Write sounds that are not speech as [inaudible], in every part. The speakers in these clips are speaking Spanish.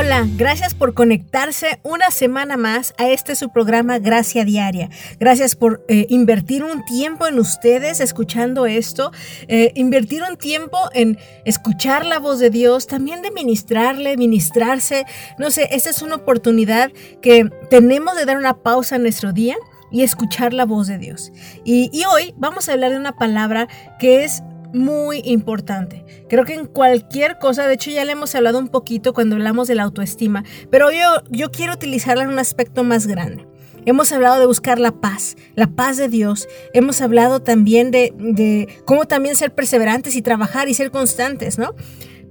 Hola, gracias por conectarse una semana más a este su programa Gracia Diaria. Gracias por eh, invertir un tiempo en ustedes escuchando esto, eh, invertir un tiempo en escuchar la voz de Dios, también de ministrarle, ministrarse. No sé, esta es una oportunidad que tenemos de dar una pausa en nuestro día y escuchar la voz de Dios. Y, y hoy vamos a hablar de una palabra que es muy importante. Creo que en cualquier cosa, de hecho ya le hemos hablado un poquito cuando hablamos de la autoestima, pero yo, yo quiero utilizarla en un aspecto más grande. Hemos hablado de buscar la paz, la paz de Dios. Hemos hablado también de, de cómo también ser perseverantes y trabajar y ser constantes, ¿no?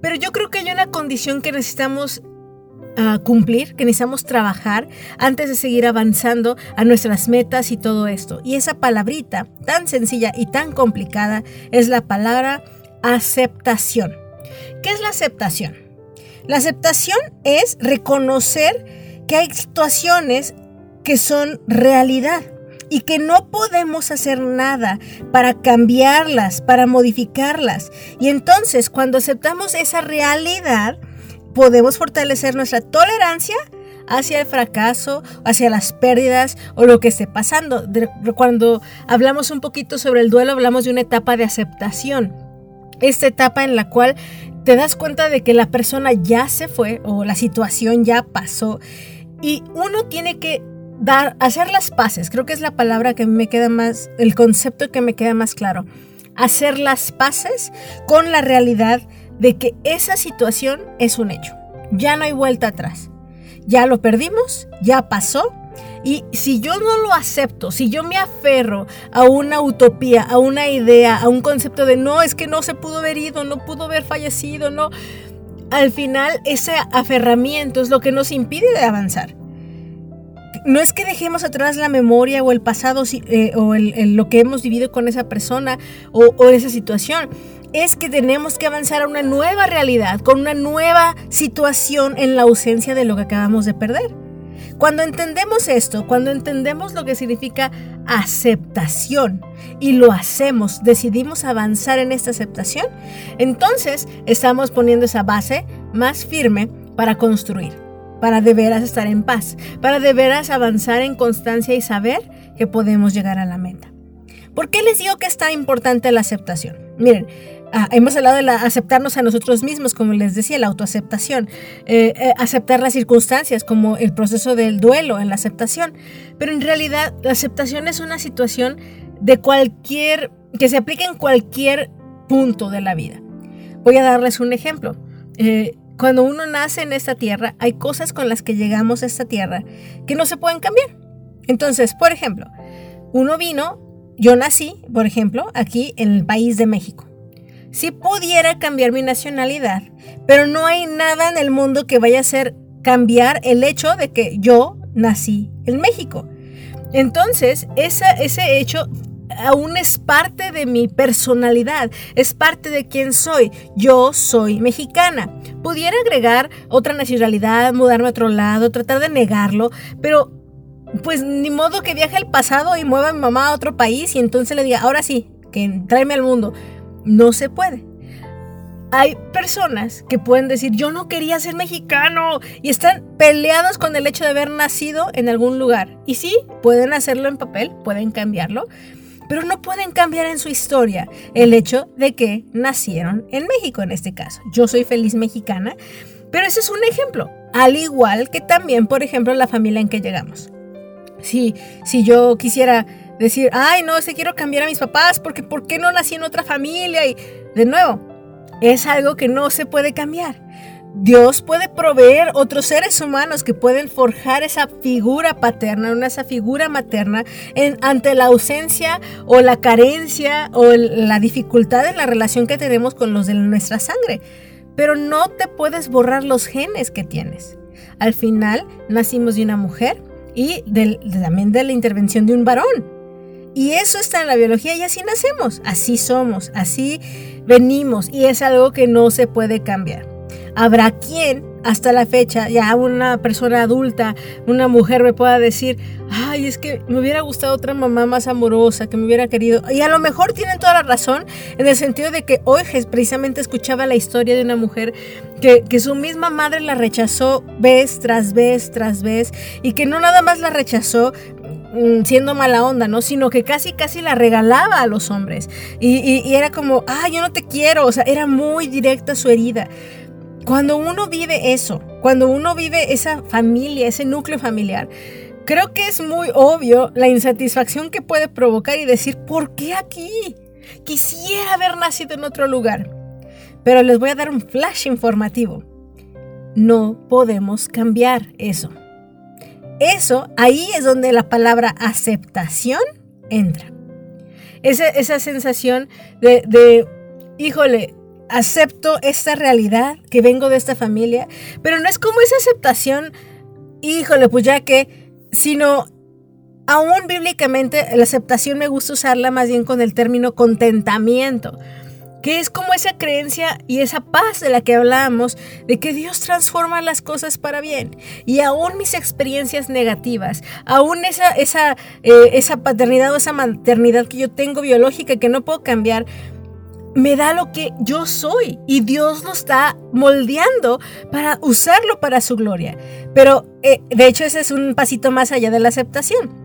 Pero yo creo que hay una condición que necesitamos cumplir, que necesitamos trabajar antes de seguir avanzando a nuestras metas y todo esto. Y esa palabrita tan sencilla y tan complicada es la palabra aceptación. ¿Qué es la aceptación? La aceptación es reconocer que hay situaciones que son realidad y que no podemos hacer nada para cambiarlas, para modificarlas. Y entonces cuando aceptamos esa realidad, podemos fortalecer nuestra tolerancia hacia el fracaso, hacia las pérdidas o lo que esté pasando. Cuando hablamos un poquito sobre el duelo, hablamos de una etapa de aceptación. Esta etapa en la cual te das cuenta de que la persona ya se fue o la situación ya pasó y uno tiene que dar, hacer las paces. Creo que es la palabra que me queda más, el concepto que me queda más claro. Hacer las paces con la realidad de que esa situación es un hecho. Ya no hay vuelta atrás. Ya lo perdimos, ya pasó. Y si yo no lo acepto, si yo me aferro a una utopía, a una idea, a un concepto de no, es que no se pudo haber ido, no pudo haber fallecido, no, al final ese aferramiento es lo que nos impide de avanzar. No es que dejemos atrás la memoria o el pasado eh, o lo que hemos vivido con esa persona o, o esa situación es que tenemos que avanzar a una nueva realidad, con una nueva situación en la ausencia de lo que acabamos de perder. Cuando entendemos esto, cuando entendemos lo que significa aceptación y lo hacemos, decidimos avanzar en esta aceptación, entonces estamos poniendo esa base más firme para construir, para de veras estar en paz, para de veras avanzar en constancia y saber que podemos llegar a la meta. ¿Por qué les digo que es tan importante la aceptación? Miren, Ah, hemos hablado de aceptarnos a nosotros mismos, como les decía, la autoaceptación, eh, eh, aceptar las circunstancias, como el proceso del duelo en la aceptación. Pero en realidad la aceptación es una situación de cualquier, que se aplica en cualquier punto de la vida. Voy a darles un ejemplo. Eh, cuando uno nace en esta tierra, hay cosas con las que llegamos a esta tierra que no se pueden cambiar. Entonces, por ejemplo, uno vino, yo nací, por ejemplo, aquí en el país de México si pudiera cambiar mi nacionalidad, pero no hay nada en el mundo que vaya a hacer cambiar el hecho de que yo nací en México. Entonces, ese hecho aún es parte de mi personalidad, es parte de quién soy. Yo soy mexicana. Pudiera agregar otra nacionalidad, mudarme a otro lado, tratar de negarlo, pero pues ni modo que viaje al pasado y mueva a mi mamá a otro país y entonces le diga, ahora sí, que tráeme al mundo. No se puede. Hay personas que pueden decir, yo no quería ser mexicano y están peleados con el hecho de haber nacido en algún lugar. Y sí, pueden hacerlo en papel, pueden cambiarlo, pero no pueden cambiar en su historia el hecho de que nacieron en México en este caso. Yo soy feliz mexicana, pero ese es un ejemplo, al igual que también, por ejemplo, la familia en que llegamos. Si, si yo quisiera decir, ay, no, se quiero cambiar a mis papás porque ¿por qué no nací en otra familia? Y de nuevo, es algo que no se puede cambiar. Dios puede proveer otros seres humanos que pueden forjar esa figura paterna, esa figura materna ante la ausencia o la carencia o la dificultad en la relación que tenemos con los de nuestra sangre. Pero no te puedes borrar los genes que tienes. Al final nacimos de una mujer y también de la intervención de un varón. Y eso está en la biología y así nacemos, así somos, así venimos y es algo que no se puede cambiar. Habrá quien hasta la fecha, ya una persona adulta, una mujer me pueda decir, ay, es que me hubiera gustado otra mamá más amorosa, que me hubiera querido. Y a lo mejor tienen toda la razón en el sentido de que hoy precisamente escuchaba la historia de una mujer que, que su misma madre la rechazó vez tras vez tras vez y que no nada más la rechazó, siendo mala onda, ¿no? Sino que casi, casi la regalaba a los hombres. Y, y, y era como, ah, yo no te quiero. O sea, era muy directa su herida. Cuando uno vive eso, cuando uno vive esa familia, ese núcleo familiar, creo que es muy obvio la insatisfacción que puede provocar y decir, ¿por qué aquí? Quisiera haber nacido en otro lugar. Pero les voy a dar un flash informativo. No podemos cambiar eso. Eso, ahí es donde la palabra aceptación entra. Esa, esa sensación de, de, híjole, acepto esta realidad, que vengo de esta familia, pero no es como esa aceptación, híjole, pues ya que, sino aún bíblicamente la aceptación me gusta usarla más bien con el término contentamiento, que es como esa creencia y esa paz de la que hablábamos, de que Dios transforma las cosas para bien. Y aún mis experiencias negativas, aún esa, esa, eh, esa paternidad o esa maternidad que yo tengo biológica que no puedo cambiar, me da lo que yo soy y Dios lo está moldeando para usarlo para su gloria. Pero eh, de hecho ese es un pasito más allá de la aceptación.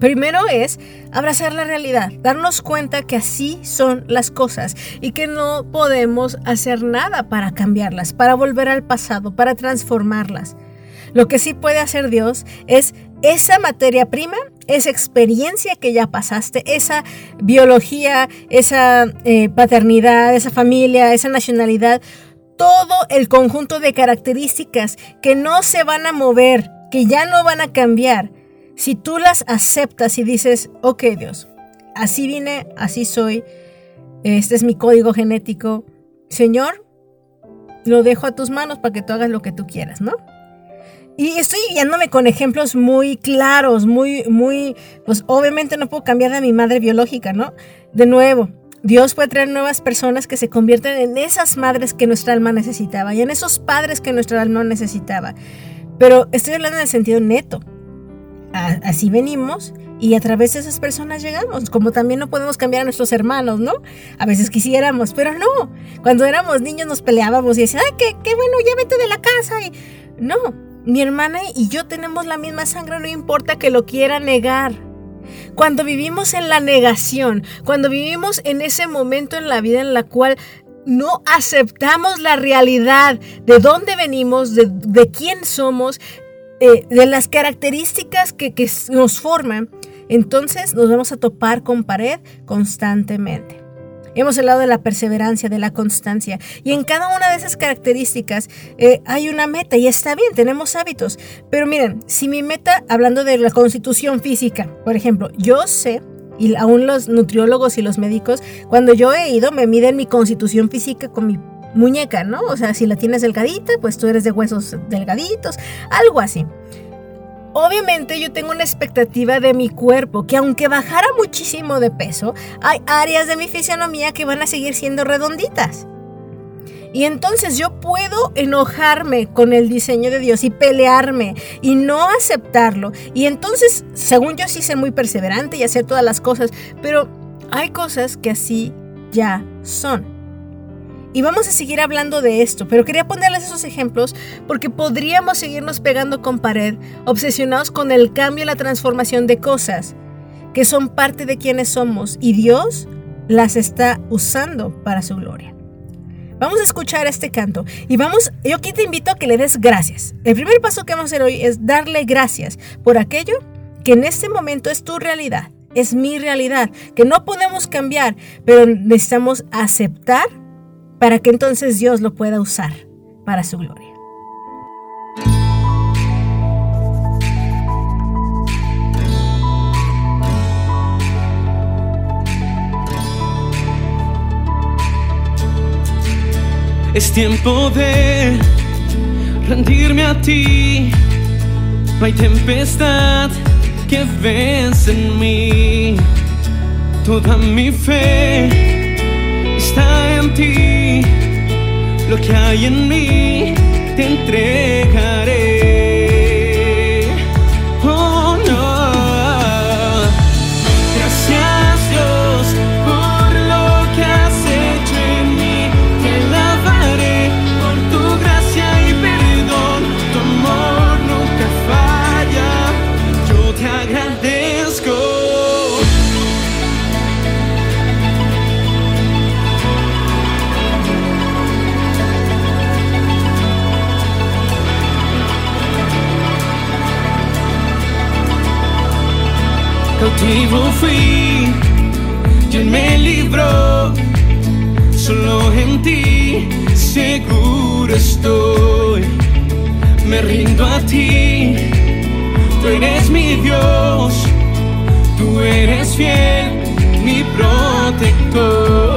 Primero es abrazar la realidad, darnos cuenta que así son las cosas y que no podemos hacer nada para cambiarlas, para volver al pasado, para transformarlas. Lo que sí puede hacer Dios es esa materia prima, esa experiencia que ya pasaste, esa biología, esa eh, paternidad, esa familia, esa nacionalidad, todo el conjunto de características que no se van a mover, que ya no van a cambiar, si tú las aceptas y dices, ok Dios, así vine, así soy, este es mi código genético, Señor, lo dejo a tus manos para que tú hagas lo que tú quieras, ¿no? Y estoy guiándome con ejemplos muy claros, muy, muy, pues obviamente no puedo cambiar de mi madre biológica, ¿no? De nuevo, Dios puede traer nuevas personas que se convierten en esas madres que nuestra alma necesitaba y en esos padres que nuestra alma necesitaba. Pero estoy hablando en el sentido neto. Así venimos y a través de esas personas llegamos. Como también no podemos cambiar a nuestros hermanos, ¿no? A veces quisiéramos, pero no. Cuando éramos niños nos peleábamos y decían, ay, qué, qué bueno, ya vete de la casa. Y no, mi hermana y yo tenemos la misma sangre, no importa que lo quiera negar. Cuando vivimos en la negación, cuando vivimos en ese momento en la vida en la cual no aceptamos la realidad de dónde venimos, de, quién somos, eh, de las características que, que nos forman, entonces nos vamos a topar con pared constantemente. Hemos hablado de la perseverancia, de la constancia. Y en cada una de esas características eh, hay una meta y está bien, tenemos hábitos. Pero miren, si mi meta, hablando de la constitución física, por ejemplo, yo sé y aún los nutriólogos y los médicos, cuando yo he ido, me miden mi constitución física con mi muñeca, ¿no? O sea, si la tienes delgadita, pues tú eres de huesos delgaditos, algo así. Obviamente yo tengo una expectativa de mi cuerpo que aunque bajara muchísimo de peso, hay áreas de mi fisionomía que van a seguir siendo redonditas. Y entonces yo puedo enojarme con el diseño de Dios y pelearme y no aceptarlo. Y entonces, según yo sí ser muy perseverante y hacer todas las cosas, pero hay cosas que así ya son. Y vamos a seguir hablando de esto, pero quería ponerles esos ejemplos porque podríamos seguirnos pegando con pared, obsesionados con el cambio y la transformación de cosas que son parte de quienes somos y Dios las está usando para su gloria. Vamos a escuchar este canto y vamos, yo aquí te invito a que le des gracias. El primer paso que vamos a hacer hoy es darle gracias por aquello que en este momento es tu realidad, es mi realidad, que no podemos cambiar, pero necesitamos aceptar para que entonces Dios lo pueda usar para su gloria. Es tiempo de rendirme a ti. No hay tempestad que vence en mí. Toda mi fe está Lo que hay en mí te entregaré. Cautivo fui, y me libró. Solo en ti seguro estoy. Me rindo a ti, tú eres mi Dios, tú eres fiel, mi protector.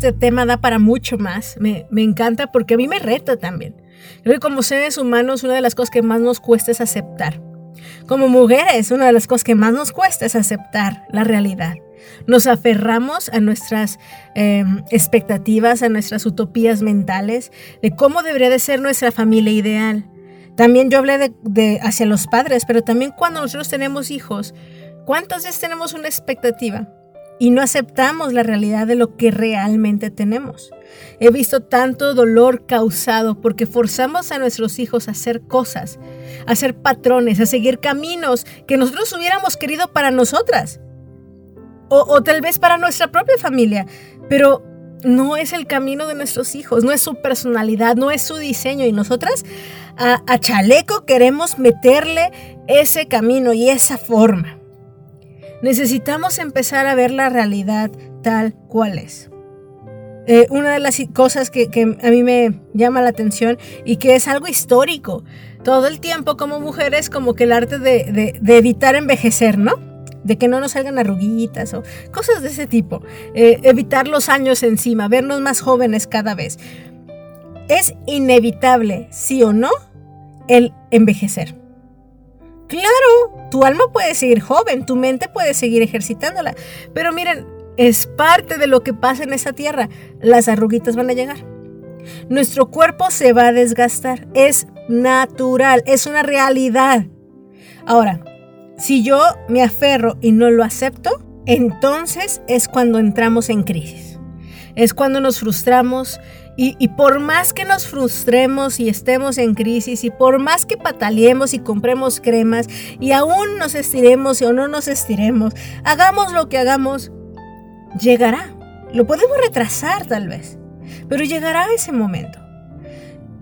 Este tema da para mucho más. Me, encanta porque a mí me reta también. Creo que como seres humanos una de las cosas que más nos cuesta es aceptar. Como mujeres, una de las cosas que más nos cuesta es aceptar la realidad. Nos aferramos a nuestras em, expectativas, a nuestras utopías mentales de cómo debería de ser nuestra familia ideal. También yo hablé de, de hacia los padres, pero también cuando nosotros tenemos hijos, ¿cuántas veces tenemos una expectativa? Y no aceptamos la realidad de lo que realmente tenemos. He visto tanto dolor causado porque forzamos a nuestros hijos a hacer cosas, a hacer patrones, a seguir caminos que nosotros hubiéramos querido para nosotras. O, tal vez para nuestra propia familia. Pero no es el camino de nuestros hijos, no es su personalidad, no es su diseño. Y nosotras a, a chaleco queremos meterle ese camino y esa forma. Necesitamos empezar a ver la realidad tal cual es. Eh, una de las cosas que, a mí me llama la atención y que es algo histórico, todo el tiempo como mujeres como que el arte de, evitar envejecer, ¿no? De que no nos salgan arruguitas o cosas de ese tipo. Eh, evitar los años encima, vernos más jóvenes cada vez. Es inevitable, sí o no, el envejecer. Claro, tu alma puede seguir joven, tu mente puede seguir ejercitándola, pero miren, es parte de lo que pasa en esa tierra. Las arruguitas van a llegar. Nuestro cuerpo se va a desgastar. Es natural, es una realidad. Ahora, si yo me aferro y no lo acepto, entonces es cuando entramos en crisis. Es cuando nos frustramos y, por más que nos frustremos y estemos en crisis y por más que pataleemos y compremos cremas y aún nos estiremos o no nos estiremos, hagamos lo que hagamos, llegará. Lo podemos retrasar tal vez, pero llegará ese momento.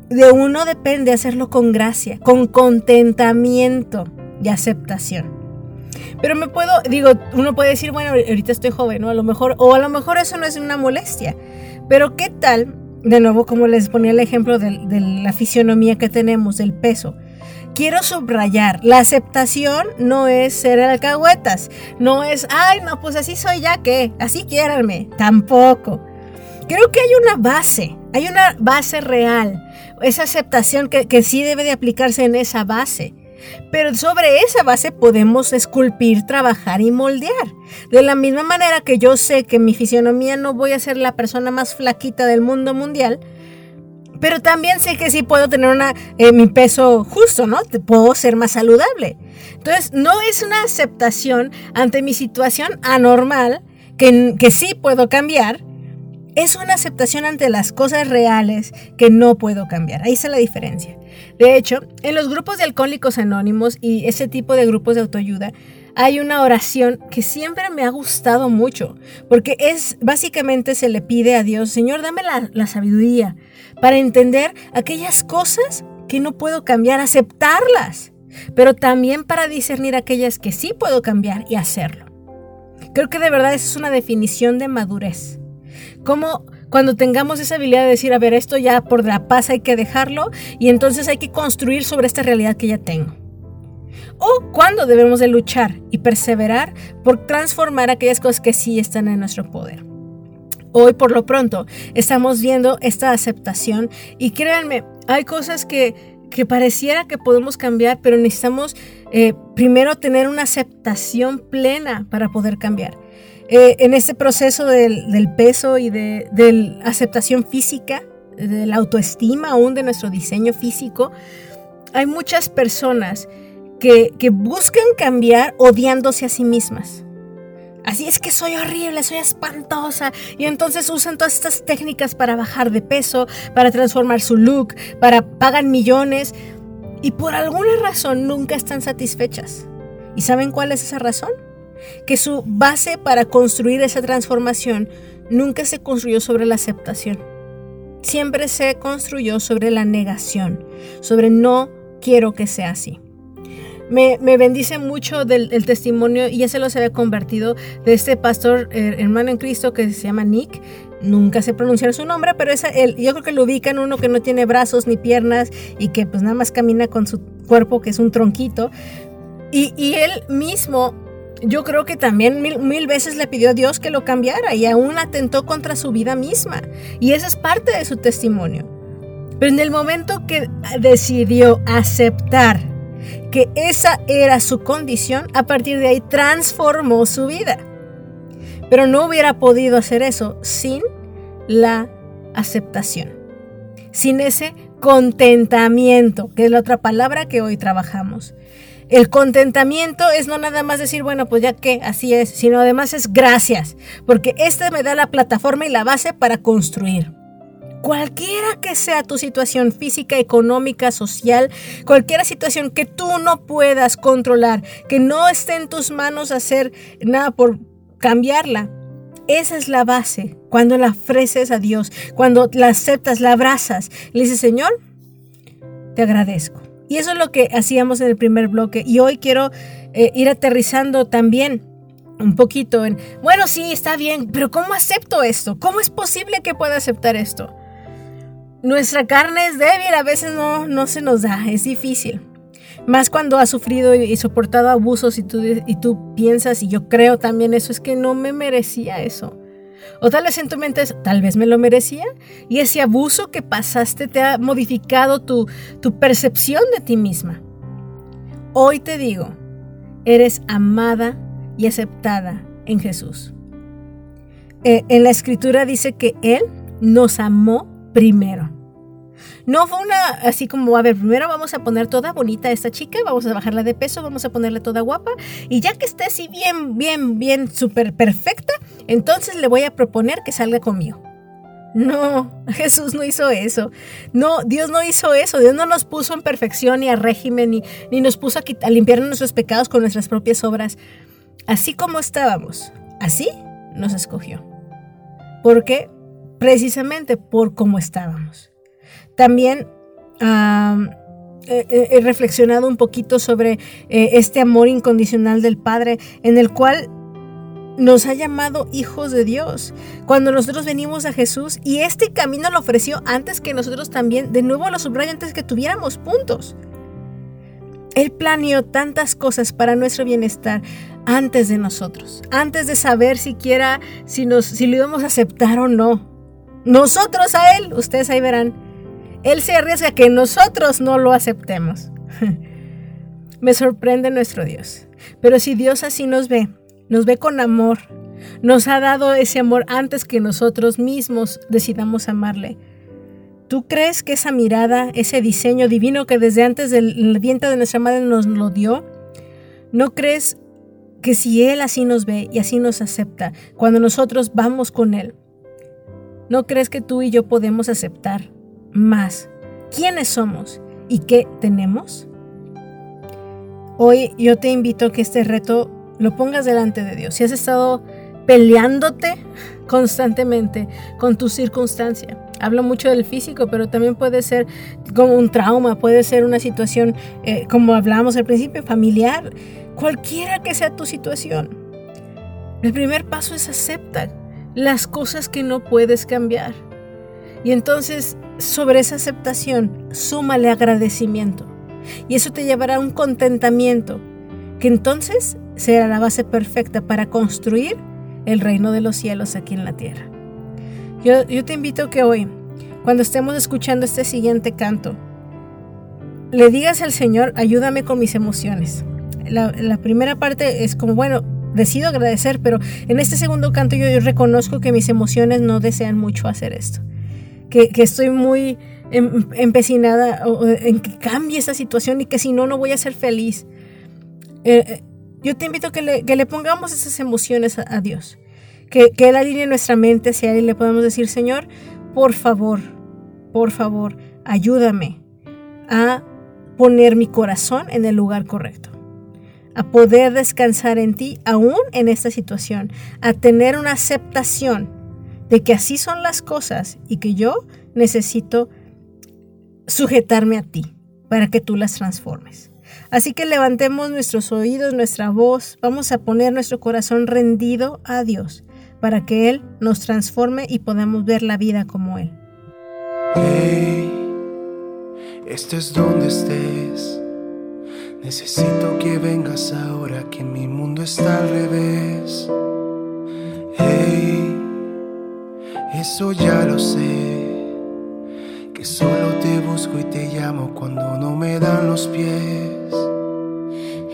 De uno depende hacerlo con gracia, con contentamiento y aceptación. Pero me puedo, digo, uno puede decir, bueno, ahorita estoy joven, ¿no? A lo mejor, o a lo mejor eso no es una molestia. Pero ¿qué tal de nuevo, como les ponía el ejemplo de, la fisionomía que tenemos, del peso. Quiero subrayar, la aceptación no es ser alcahuetas, no es, ay, no, pues así soy ya que, así quiéranme, tampoco. Creo que hay una base, hay una base real, esa aceptación que, que sí debe de aplicarse en esa base. Pero sobre esa base podemos esculpir, trabajar y moldear. De la misma manera que yo sé que mi fisionomía no voy a ser la persona más flaquita del mundo mundial, pero también sé que sí puedo tener una, eh, mi peso justo, ¿no? Puedo ser más saludable. Entonces, no es una aceptación ante mi situación anormal, que, que sí puedo cambiar, es una aceptación ante las cosas reales que no puedo cambiar. Ahí está la diferencia. De hecho, en los grupos de alcohólicos anónimos y ese tipo de grupos de autoayuda, hay una oración que siempre me ha gustado mucho, porque es básicamente se le pide a Dios, Señor, dame la, la sabiduría para entender aquellas cosas que no puedo cambiar, aceptarlas, pero también para discernir aquellas que sí puedo cambiar y hacerlo. Creo que de verdad es una definición de madurez. Como cuando tengamos esa habilidad de decir, a ver, esto ya por la paz hay que dejarlo y entonces hay que construir sobre esta realidad que ya tengo. O cuando debemos de luchar y perseverar por transformar aquellas cosas que sí están en nuestro poder. Hoy por lo pronto estamos viendo esta aceptación y créanme, hay cosas que, que pareciera que podemos cambiar, pero necesitamos eh, primero tener una aceptación plena para poder cambiar. Eh, en ese proceso del, peso y de, la aceptación física, de la autoestima aún de nuestro diseño físico, hay muchas personas que, que buscan cambiar odiándose a sí mismas. Así es que soy horrible, soy espantosa. Y entonces usan todas estas técnicas para bajar de peso, para transformar su look, para pagan millones. Y por alguna razón nunca están satisfechas. ¿Y saben cuál es esa razón? Que su base para construir esa transformación nunca se construyó sobre la aceptación. Siempre se construyó sobre la negación, sobre no quiero que sea así. Me, bendice mucho del testimonio, y ya se los había convertido, de este pastor hermano en Cristo que se llama Nick. Nunca sé pronunciar su nombre, pero es el, yo creo que lo ubican uno que no tiene brazos ni piernas y que pues nada más camina con su cuerpo, que es un tronquito. Y, y él mismo yo creo que también mil, veces le pidió a Dios que lo cambiara y aún atentó contra su vida misma. Y esa es parte de su testimonio. Pero en el momento que decidió aceptar que esa era su condición, a partir de ahí transformó su vida. Pero no hubiera podido hacer eso sin la aceptación, sin ese contentamiento, que es la otra palabra que hoy trabajamos. El contentamiento es no nada más decir, bueno, pues ya que así es, sino además es gracias, porque esta me da la plataforma y la base para construir. Cualquiera que sea tu situación física, económica, social, cualquier situación que tú no puedas controlar, que no esté en tus manos hacer nada por cambiarla, esa es la base. Cuando la ofreces a Dios, cuando la aceptas, la abrazas, le dices, Señor, te agradezco. Y eso es lo que hacíamos en el primer bloque. Y hoy quiero eh, ir aterrizando también un poquito en, bueno, sí, está bien, pero ¿cómo acepto esto? ¿Cómo es posible que pueda aceptar esto? Nuestra carne es débil, a veces no, no se nos da, es difícil. Más cuando has sufrido y soportado abusos y tú, y tú piensas, y yo creo también eso, es que no me merecía eso. O tal vez en tu mente es, tal vez me lo merecía. Y ese abuso que pasaste te ha modificado tu, tu percepción de ti misma. Hoy te digo, eres amada y aceptada en Jesús. Eh, en la escritura dice que Él nos amó primero. No fue una así como, a ver, primero vamos a poner toda bonita a esta chica, vamos a bajarla de peso, vamos a ponerle toda guapa y ya que esté así bien, bien, bien, súper perfecta, entonces le voy a proponer que salga conmigo. No, [laughs] Jesús no hizo eso. No, Dios no hizo eso. Dios no nos puso en perfección ni a régimen, ni, ni nos puso a, limpiar nuestros pecados con nuestras propias obras. Así como estábamos, así nos escogió. ¿Por qué? Precisamente por cómo estábamos. También he reflexionado un poquito sobre eh, este amor incondicional del Padre, en el cual nos ha llamado hijos de Dios. Cuando nosotros venimos a Jesús y este camino lo ofreció antes que nosotros también, de nuevo lo subrayo antes que tuviéramos puntos. Él planeó tantas cosas para nuestro bienestar antes de nosotros, antes de saber siquiera si, nos, si lo íbamos a aceptar o no. Nosotros a Él, ustedes ahí verán, Él se arriesga que nosotros no lo aceptemos. [laughs] Me sorprende nuestro Dios. Pero si Dios así nos ve, nos ve con amor, nos ha dado ese amor antes que nosotros mismos decidamos amarle. ¿Tú crees que esa mirada, ese diseño divino que desde antes del vientre de nuestra madre nos lo dio, no crees que si Él así nos ve y así nos acepta, cuando nosotros vamos con Él, ¿no crees que tú y yo podemos aceptar más quiénes somos y qué tenemos? Hoy yo te invito a que este reto lo pongas delante de Dios. Si has estado peleándote constantemente con tu circunstancia, Hablo mucho del físico, pero también puede ser como un trauma, puede ser una situación, eh, como hablábamos al principio, familiar, cualquiera que sea tu situación. El primer paso es aceptar las cosas que no puedes cambiar. Y entonces, sobre esa aceptación, súmale agradecimiento. Y eso te llevará a un contentamiento, que entonces será la base perfecta para construir el reino de los cielos aquí en la tierra. Yo, te invito que hoy, cuando estemos escuchando este siguiente canto, le digas al Señor, ayúdame con mis emociones. La, primera parte es como, bueno, decido agradecer, pero en este segundo canto yo, reconozco que mis emociones no desean mucho hacer esto. Que, estoy muy em, empecinada en que cambie esa situación y que si no, no voy a ser feliz. Eh, eh, yo te invito a que le, pongamos esas emociones a Dios que, que Él alinee nuestra mente hacia Él y le podemos decir, Señor, por favor, por favor, ayúdame a poner mi corazón en el lugar correcto, a poder descansar en ti aún en esta situación, a tener una aceptación de que así son las cosas y que yo necesito sujetarme a ti para que tú las transformes. Así que levantemos nuestros oídos, nuestra voz, vamos a poner nuestro corazón rendido a Dios para que Él nos transforme y podamos ver la vida como Él. Hey, estés donde estés. Necesito que vengas ahora que mi mundo está al revés. Hey, eso ya lo sé. Que solo te busco y te llamo cuando no me dan los pies.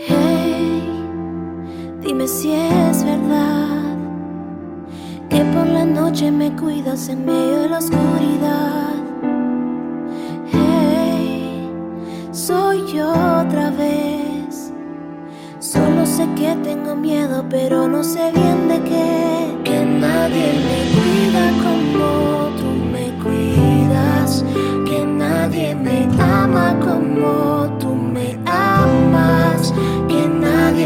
Hey, dime si es verdad que por la noche me cuidas en medio de la oscuridad. Hey, soy yo otra vez. Solo sé que tengo miedo, pero no sé bien de qué. Que nadie me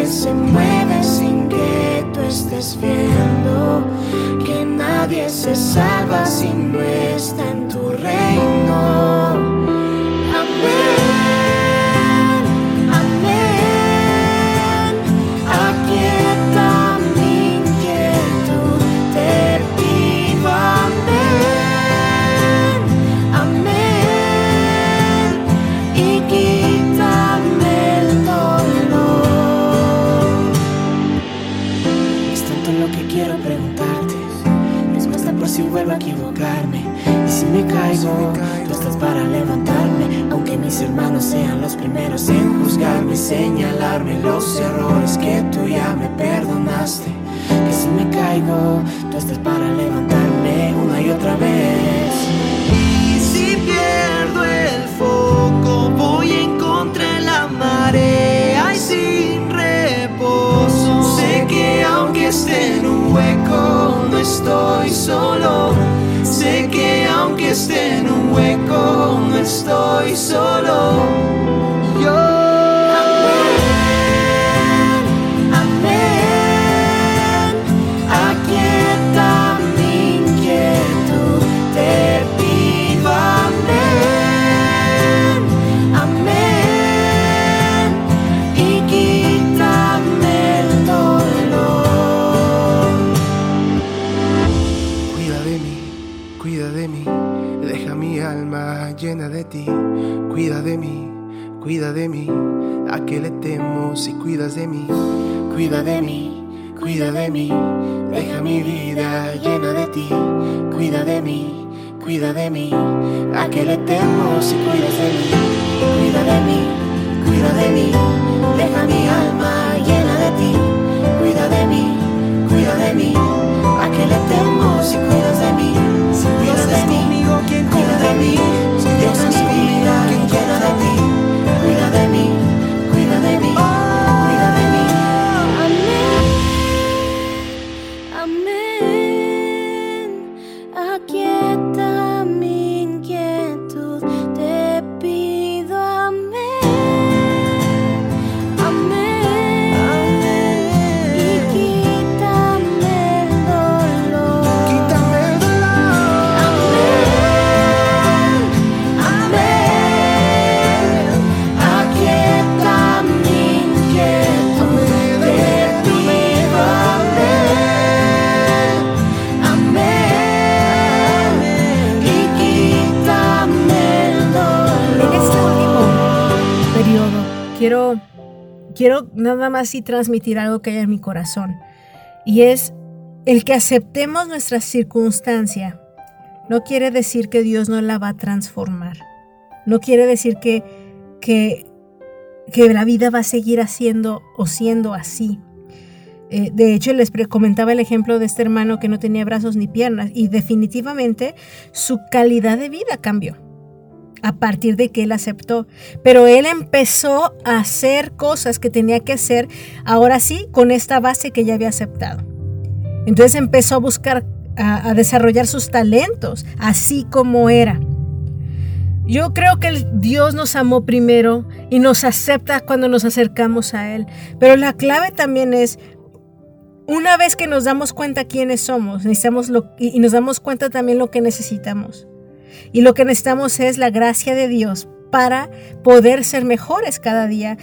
se mueve sin que tú estés viendo nadie se salva si no está en tu reino. Me caigo, tú estás para levantarme. Aunque mis hermanos sean los primeros en juzgarme, señalarme los errores que tú ya me perdonaste. Que si me caigo, tú estás para levantarme una y otra vez. Y si pierdo el estoy solo. Sé que aunque esté en un hueco, no estoy solo. Yo Cuida de mí, cuida de mí, a qué le temo si cuidas de mí. Cuida de mí, cuida de mí, deja mi vida llena de ti. Cuida de mí, cuida de mí, a qué le temo si cuidas de mí. Cuida de mí, cuida de mí, deja mi alma llena de ti. Cuida de mí, cuida de mí, a qué le temo si cuidas de mí. Cuida de mí, cuida de mí, Dios es mi vida llena de ti. Cuida de mí, cuida de mí, cuida de mí. Amén, amén. Aquieta quiero nada más y transmitir algo que hay en mi corazón. Y es el que aceptemos nuestra circunstancia. No quiere decir que Dios no la va a transformar. No quiere decir que, que, la vida va a seguir haciendo o siendo así. Eh, de hecho, les comentaba el ejemplo de este hermano que no tenía brazos ni piernas y definitivamente su calidad de vida cambió a partir de que él aceptó. Pero él empezó a hacer cosas que tenía que hacer, ahora sí, con esta base que ya había aceptado. Entonces empezó a buscar, a, desarrollar sus talentos, así como era. Yo creo que Dios nos amó primero y nos acepta cuando nos acercamos a Él. Pero la clave también es, una vez que nos damos cuenta quiénes somos, necesitamos lo, y nos damos cuenta también lo que necesitamos. Y lo que necesitamos es la gracia de Dios para poder ser mejores cada día,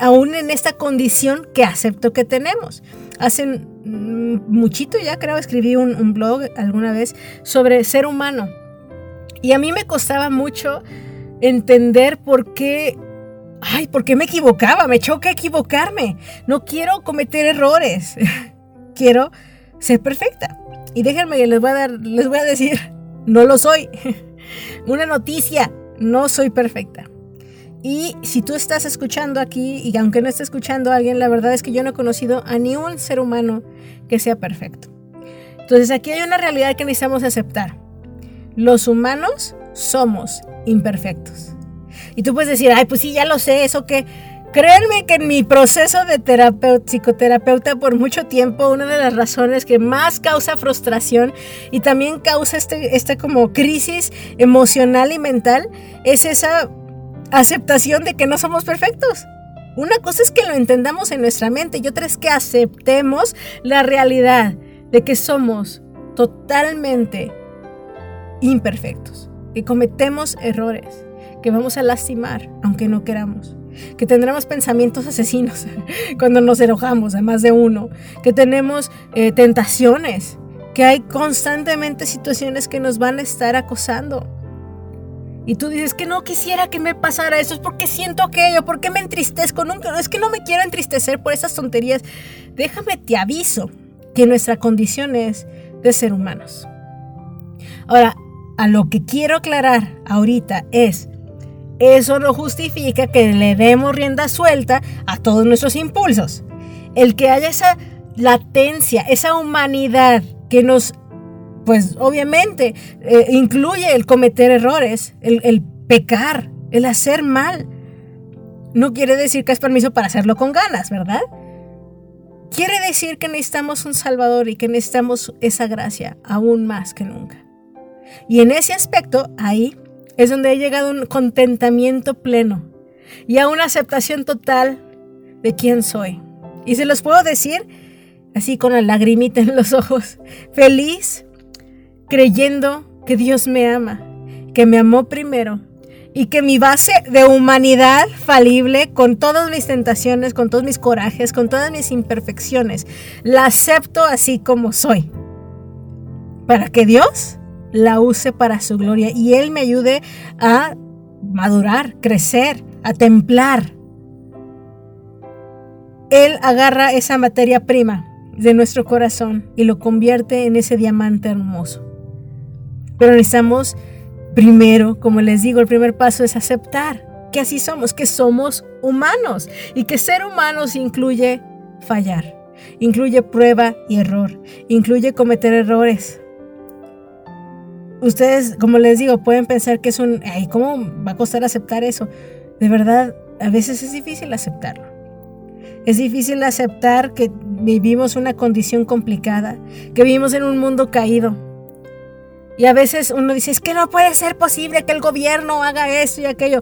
aún en esta condición que acepto que tenemos. Hace muchito ya creo escribí un, un blog alguna vez sobre ser humano. Y a mí me costaba mucho entender por qué, ay, por qué me equivocaba, me choca equivocarme. No quiero cometer errores, [laughs] quiero ser perfecta. Y déjenme que les voy a decir, [laughs] no lo soy. [laughs] Una noticia, no soy perfecta. Y si tú estás escuchando aquí, y aunque no esté escuchando a alguien, la verdad es que yo no he conocido a ni un ser humano que sea perfecto. Entonces aquí hay una realidad que necesitamos aceptar. Los humanos somos imperfectos. Y tú puedes decir, ay, pues sí, ya lo sé, eso que... Créanme que en mi proceso de terapeuta, psicoterapeuta por mucho tiempo, una de las razones que más causa frustración y también causa este, este como crisis emocional y mental es esa aceptación de que no somos perfectos. Una cosa es que lo entendamos en nuestra mente y otra es que aceptemos la realidad de que somos totalmente imperfectos, que cometemos errores, que vamos a lastimar aunque no queramos, que tendremos pensamientos asesinos [laughs] cuando nos enojamos a más de uno, que tenemos eh, tentaciones, que hay constantemente situaciones que nos van a estar acosando. Y tú dices que no quisiera que me pasara eso, es porque siento aquello, porque me entristezco, nunca, es que no me quiero entristecer por esas tonterías. Déjame te aviso que nuestra condición es de ser humanos. Ahora, a lo que quiero aclarar ahorita es, eso no justifica que le demos rienda suelta a todos nuestros impulsos. El que haya esa latencia, esa humanidad que nos, pues obviamente, eh, incluye el cometer errores, el, el pecar, el hacer mal. No quiere decir que es permiso para hacerlo con ganas, ¿verdad? quiere decir que necesitamos un Salvador y que necesitamos esa gracia aún más que nunca. Y en ese aspecto, ahí es donde he llegado a un contentamiento pleno y a una aceptación total de quién soy. Y se los puedo decir así con la lagrimita en los ojos, feliz, creyendo que Dios me ama, que me amó primero y que mi base de humanidad falible, con todas mis tentaciones, con todos mis corajes, con todas mis imperfecciones, la acepto así como soy. Para que Dios la use para su gloria y Él me ayude a madurar, crecer, a templar. Él agarra esa materia prima de nuestro corazón y lo convierte en ese diamante hermoso. Pero necesitamos primero, como les digo, el primer paso es aceptar que así somos, que somos humanos y que ser humanos incluye fallar, incluye prueba y error, incluye cometer errores. Ustedes, como les digo, pueden pensar que es un, ay, ¿cómo va a costar aceptar eso? De verdad, a veces es difícil aceptarlo. Es difícil aceptar que vivimos una condición complicada, que vivimos en un mundo caído. Y a veces uno dice, es que no puede ser posible que el gobierno haga esto y aquello.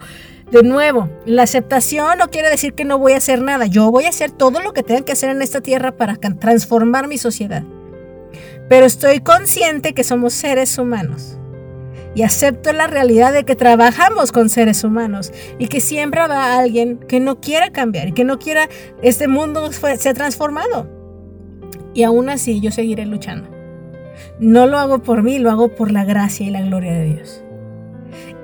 De nuevo, la aceptación no quiere decir que no voy a hacer nada. Yo voy a hacer todo lo que tenga que hacer en esta tierra para transformar mi sociedad. Pero estoy consciente que somos seres humanos y acepto la realidad de que trabajamos con seres humanos y que siempre habrá alguien que no quiera cambiar y que no quiera este mundo sea transformado. Y aún así yo seguiré luchando. No lo hago por mí, lo hago por la gracia y la gloria de Dios.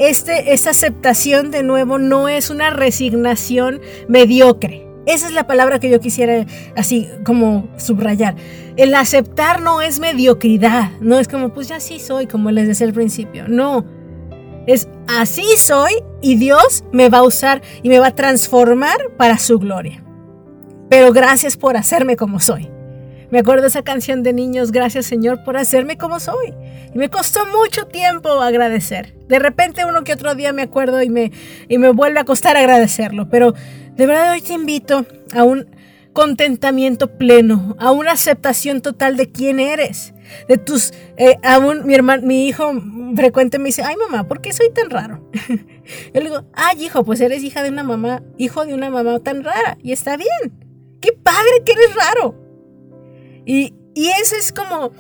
Este, esta aceptación de nuevo no es una resignación mediocre. Esa es la palabra que yo quisiera así como subrayar. El aceptar no es mediocridad, no es como, pues ya sí soy, como les decía al principio. No, es así soy y Dios me va a usar y me va a transformar para su gloria. Pero gracias por hacerme como soy. Me acuerdo esa canción de niños, gracias Señor por hacerme como soy. Y me costó mucho tiempo agradecer. De repente uno que otro día me acuerdo y me, y me vuelve a costar agradecerlo. Pero de verdad hoy te invito a un contentamiento pleno, a una aceptación total de quién eres. De tus, eh, aún mi hermano, mi hijo frecuente me dice, ay mamá, ¿por qué soy tan raro? [laughs] Yo le digo, ay hijo, pues eres hija de una mamá, hijo de una mamá tan rara, y está bien. Qué padre que eres raro. Y, y eso es como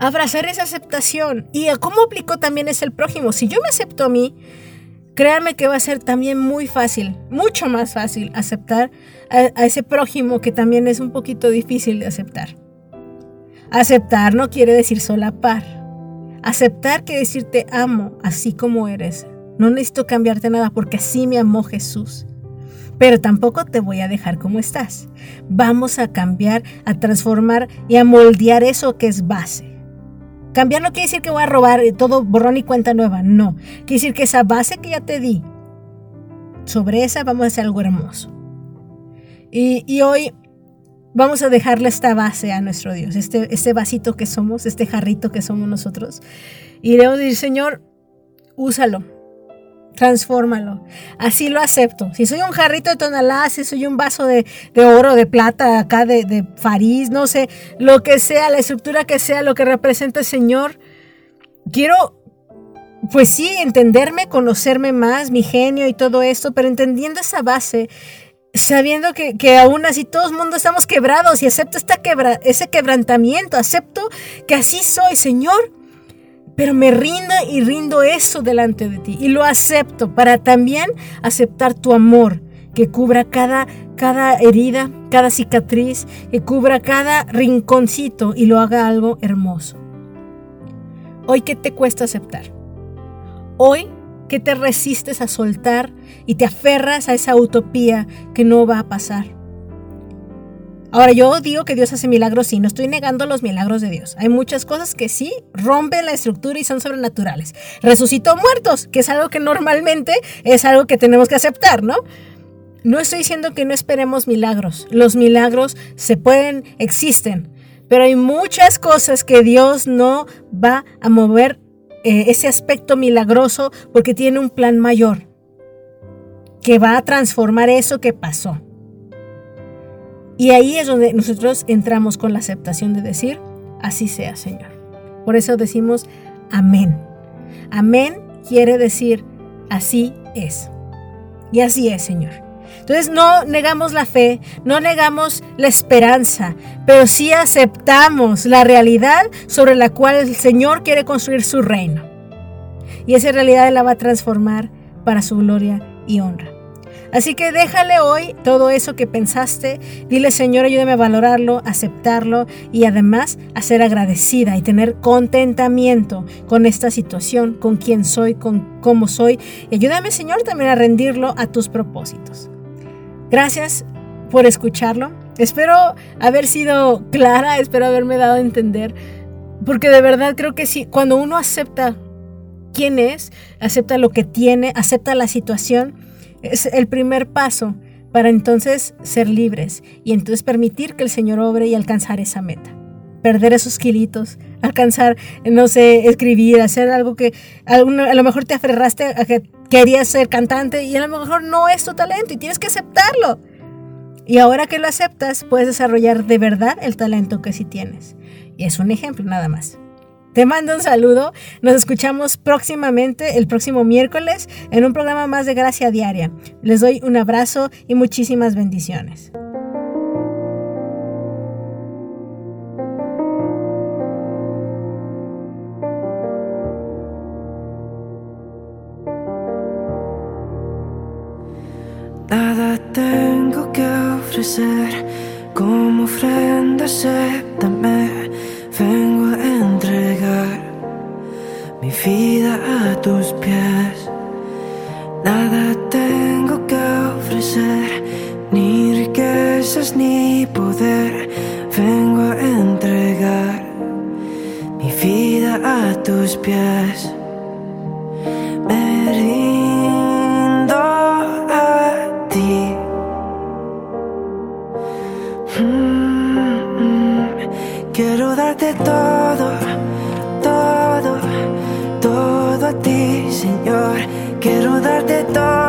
abrazar esa aceptación. Y cómo aplicó también es el prójimo. Si yo me acepto a mí, créanme que va a ser también muy fácil, mucho más fácil aceptar a, ese prójimo que también es un poquito difícil de aceptar. Aceptar no quiere decir solapar. Aceptar quiere decir te amo así como eres. No necesito cambiarte nada porque así me amó Jesús. Pero tampoco te voy a dejar como estás. Vamos a cambiar, a transformar y a moldear eso que es base. Cambiar no quiere decir que voy a robar todo borrón y cuenta nueva, no. Quiere decir que esa base que ya te di, sobre esa vamos a hacer algo hermoso. Y, hoy vamos a dejarle esta base a nuestro Dios, este, este vasito que somos, este jarrito que somos nosotros. Y debemos decir, Señor, úsalo, transfórmalo. Así lo acepto. Si soy un jarrito de tonalá, si soy un vaso de, oro, de plata, acá de, de farís, no sé, lo que sea, la estructura que sea, lo que representa el Señor, quiero, pues sí, entenderme, conocerme más, mi genio y todo esto, pero entendiendo esa base, sabiendo que, que, aún así todo el mundo estamos quebrados y acepto esta quebra, ese quebrantamiento, acepto que así soy, Señor pero me rindo y rindo eso delante de ti y lo acepto para también aceptar tu amor que cubra cada, cada herida, cada cicatriz, que cubra cada rinconcito y lo haga algo hermoso. Hoy, ¿qué te cuesta aceptar? Hoy, ¿qué te resistes a soltar y te aferras a esa utopía que no va a pasar? Ahora, yo digo que Dios hace milagros, sí, no estoy negando los milagros de Dios. Hay muchas cosas que sí rompen la estructura y son sobrenaturales. Resucitó muertos, que es algo que normalmente es algo que tenemos que aceptar, ¿no? No estoy diciendo que no esperemos milagros. Los milagros se pueden, existen, pero hay muchas cosas que Dios no va a mover eh, ese aspecto milagroso porque tiene un plan mayor que va a transformar eso que pasó. Y ahí es donde nosotros entramos con la aceptación de decir, así sea, Señor. Por eso decimos amén. Amén quiere decir, así es. Y así es, Señor. Entonces no negamos la fe, no negamos la esperanza, pero sí aceptamos la realidad sobre la cual el Señor quiere construir su reino. Y esa realidad la va a transformar para su gloria y honra. Así que déjale hoy todo eso que pensaste. Dile, Señor, ayúdame a valorarlo, aceptarlo y además a ser agradecida y tener contentamiento con esta situación, con quién soy, con cómo soy. Y ayúdame, Señor, también a rendirlo a tus propósitos. Gracias por escucharlo. Espero haber sido clara, espero haberme dado a entender. Porque de verdad creo que sí, cuando uno acepta quién es, acepta lo que tiene, acepta la situación, es el primer paso para entonces ser libres y entonces permitir que el Señor obre y alcanzar esa meta. Perder esos kilitos, alcanzar, no sé, escribir, hacer algo que a lo mejor te aferraste a que querías ser cantante y a lo mejor no es tu talento y tienes que aceptarlo. Y ahora que lo aceptas, puedes desarrollar de verdad el talento que sí tienes. Y es un ejemplo nada más. Te mando un saludo. Nos escuchamos próximamente, el próximo miércoles, en un programa más de Gracia Diaria. Les doy un abrazo y muchísimas bendiciones. Nada tengo que ofrecer como ofrenda. A tus pies. Nada tengo que ofrecer, ni riquezas ni poder. Vengo a entregar mi vida a tus pies. Ni